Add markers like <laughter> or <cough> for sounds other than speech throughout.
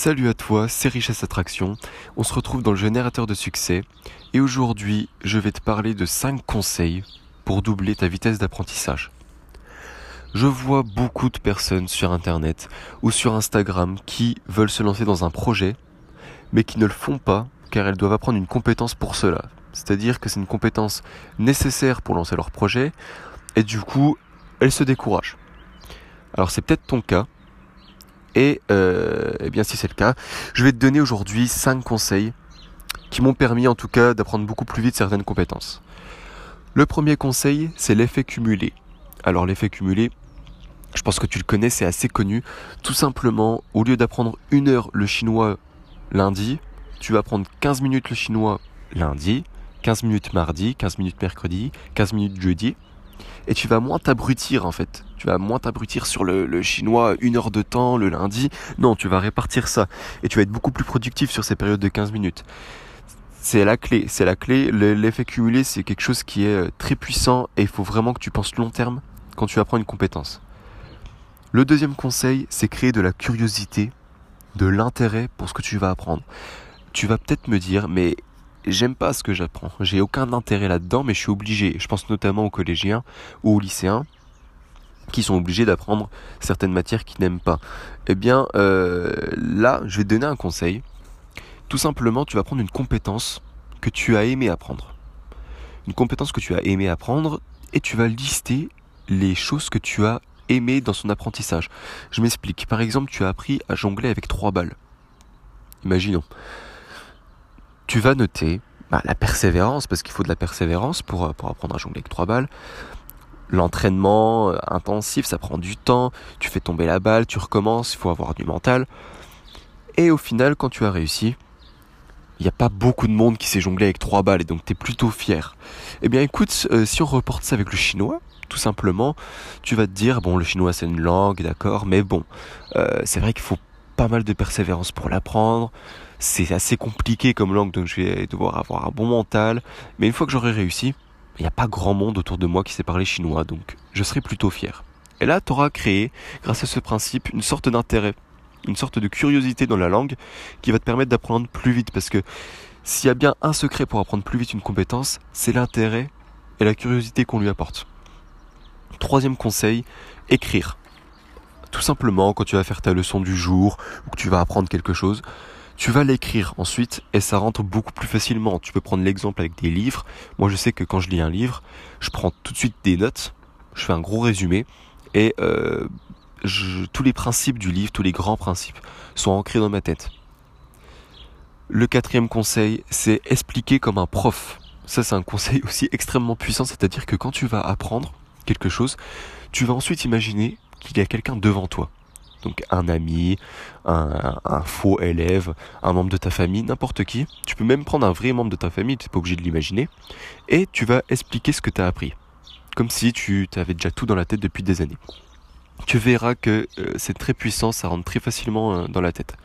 Salut à toi, c'est Richesse Attraction. On se retrouve dans le générateur de succès et aujourd'hui, je vais te parler de 5 conseils pour doubler ta vitesse d'apprentissage. Je vois beaucoup de personnes sur internet ou sur Instagram qui veulent se lancer dans un projet mais qui ne le font pas car elles doivent apprendre une compétence pour cela. C'est-à-dire que c'est une compétence nécessaire pour lancer leur projet et du coup, elles se découragent. Alors c'est peut-être ton cas et euh, eh bien si c'est le cas, je vais te donner aujourd'hui 5 conseils qui m'ont permis en tout cas d'apprendre beaucoup plus vite certaines compétences. Le premier conseil, c'est l'effet cumulé. Alors l'effet cumulé, je pense que tu le connais, c'est assez connu. Tout simplement, au lieu d'apprendre une heure le chinois lundi, tu vas apprendre 15 minutes le chinois lundi, 15 minutes mardi, 15 minutes mercredi, 15 minutes jeudi et tu vas moins t'abrutir en fait. Tu vas moins t'abrutir sur le, chinois une heure de temps le lundi. Non, tu vas répartir ça et tu vas être beaucoup plus productif sur ces périodes de 15 minutes. C'est la clé, c'est la clé. L'effet cumulé, c'est quelque chose qui est euh, très puissant et il faut vraiment que tu penses long terme quand tu apprends une compétence. Le deuxième conseil, c'est créer de la curiosité, de l'intérêt pour ce que tu vas apprendre. Tu vas peut-être me dire, mais j'aime pas ce que j'apprends. J'ai aucun intérêt là-dedans, mais je suis obligé. Je pense notamment aux collégiens ou aux lycéens qui sont obligés d'apprendre certaines matières qu'ils n'aiment pas. Eh bien, euh, là, je vais te donner un conseil. Tout simplement, tu vas prendre une compétence que tu as aimé apprendre. Une compétence que tu as aimé apprendre et tu vas lister les choses que tu as aimé dans son apprentissage. Je m'explique. Par exemple, tu as appris à jongler avec trois balles. Imaginons tu vas noter bah, la persévérance, parce qu'il faut de la persévérance pour, euh, pour apprendre à jongler avec trois balles. L'entraînement euh, intensif, ça prend du temps, tu fais tomber la balle, tu recommences, il faut avoir du mental. Et au final, quand tu as réussi, il n'y a pas beaucoup de monde qui sait jongler avec trois balles et donc tu es plutôt fier. Eh bien écoute, euh, si on reporte ça avec le chinois, tout simplement, tu vas te dire, bon le chinois c'est une langue, d'accord, mais bon, c'est vrai qu'il faut pas mal de persévérance pour l'apprendre, c'est assez compliqué comme langue, donc je vais devoir avoir un bon mental. Mais une fois que j'aurai réussi, il n'y a pas grand monde autour de moi qui sait parler chinois, donc je serai plutôt fier. Et là, tu auras créé, grâce à ce principe, une sorte d'intérêt, une sorte de curiosité dans la langue qui va te permettre d'apprendre plus vite. Parce que s'il y a bien un secret pour apprendre plus vite une compétence, c'est l'intérêt et la curiosité qu'on lui apporte. Troisième conseil, écrire. Tout simplement, quand tu vas faire ta leçon du jour ou que tu vas apprendre quelque chose, tu vas l'écrire ensuite et ça rentre beaucoup plus facilement. Tu peux prendre l'exemple avec des livres. Moi, je sais que quand je lis un livre, je prends tout de suite des notes, je fais un gros résumé et euh, tous les principes du livre, tous les grands principes sont ancrés dans ma tête. Le quatrième conseil, c'est expliquer comme un prof. Ça, c'est un conseil <laughs> aussi extrêmement puissant, c'est-à-dire que quand tu vas apprendre quelque chose, tu vas ensuite imaginer qu'il y a quelqu'un devant toi donc un ami, un, faux élève, un membre de ta famille, n'importe qui. Tu peux même prendre un vrai membre de ta famille, tu n'es pas obligé de l'imaginer, et tu vas expliquer ce que tu as appris. Comme si tu avais déjà tout dans la tête depuis des années. Tu verras que euh, c'est très puissant, ça rentre très facilement euh, dans la tête.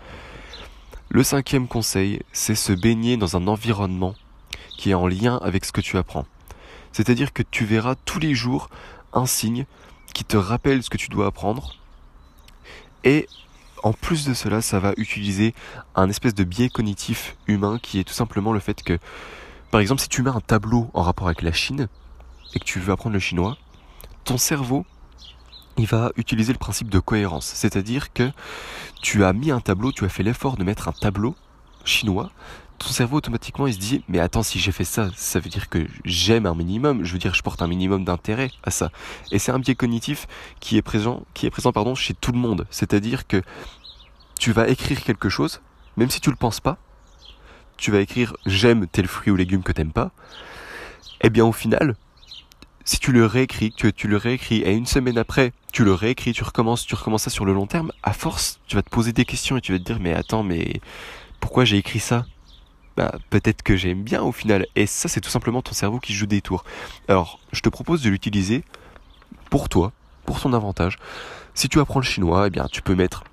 Le cinquième conseil, c'est se baigner dans un environnement qui est en lien avec ce que tu apprends. C'est-à-dire que tu verras tous les jours un signe qui te rappelle ce que tu dois apprendre et en plus de cela, ça va utiliser un espèce de biais cognitif humain qui est tout simplement le fait que, par exemple, si tu mets un tableau en rapport avec la Chine et que tu veux apprendre le chinois, ton cerveau, il va utiliser le principe de cohérence. C'est-à-dire que tu as mis un tableau, tu as fait l'effort de mettre un tableau chinois, ton cerveau automatiquement il se dit mais attends si j'ai fait ça ça veut dire que j'aime un minimum. Je veux dire je porte un minimum d'intérêt à ça. Et c'est un biais cognitif qui est présent qui est présent pardon chez tout le monde. C'est-à-dire que tu vas écrire quelque chose même si tu le penses pas. Tu vas écrire j'aime tel fruit ou légume que t'aimes pas. Et eh bien au final si tu le réécris, tu, tu le réécris, et une semaine après, tu le réécris, tu recommences, tu recommences ça sur le long terme, à force, tu vas te poser des questions et tu vas te dire, mais attends, mais pourquoi j'ai écrit ça? Bah, peut-être que j'aime bien au final. Et ça, c'est tout simplement ton cerveau qui joue des tours. Alors, je te propose de l'utiliser pour toi, pour ton avantage. Si tu apprends le chinois, eh bien, tu peux mettre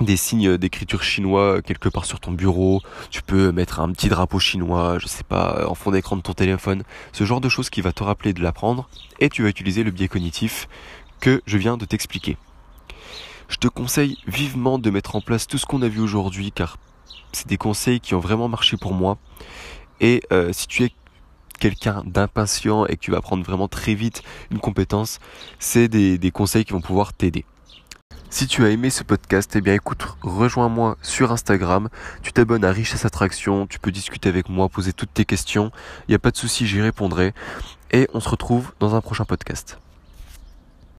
des signes d'écriture chinois quelque part sur ton bureau, tu peux mettre un petit drapeau chinois, je sais pas, en fond d'écran de ton téléphone, ce genre de choses qui va te rappeler de l'apprendre, et tu vas utiliser le biais cognitif que je viens de t'expliquer. Je te conseille vivement de mettre en place tout ce qu'on a vu aujourd'hui car c'est des conseils qui ont vraiment marché pour moi. Et euh, si tu es quelqu'un d'impatient et que tu vas apprendre vraiment très vite une compétence, c'est des, des conseils qui vont pouvoir t'aider. Si tu as aimé ce podcast, eh bien écoute, rejoins-moi sur Instagram, tu t'abonnes à Richesse Attraction, tu peux discuter avec moi, poser toutes tes questions, il n'y a pas de souci, j'y répondrai. Et on se retrouve dans un prochain podcast.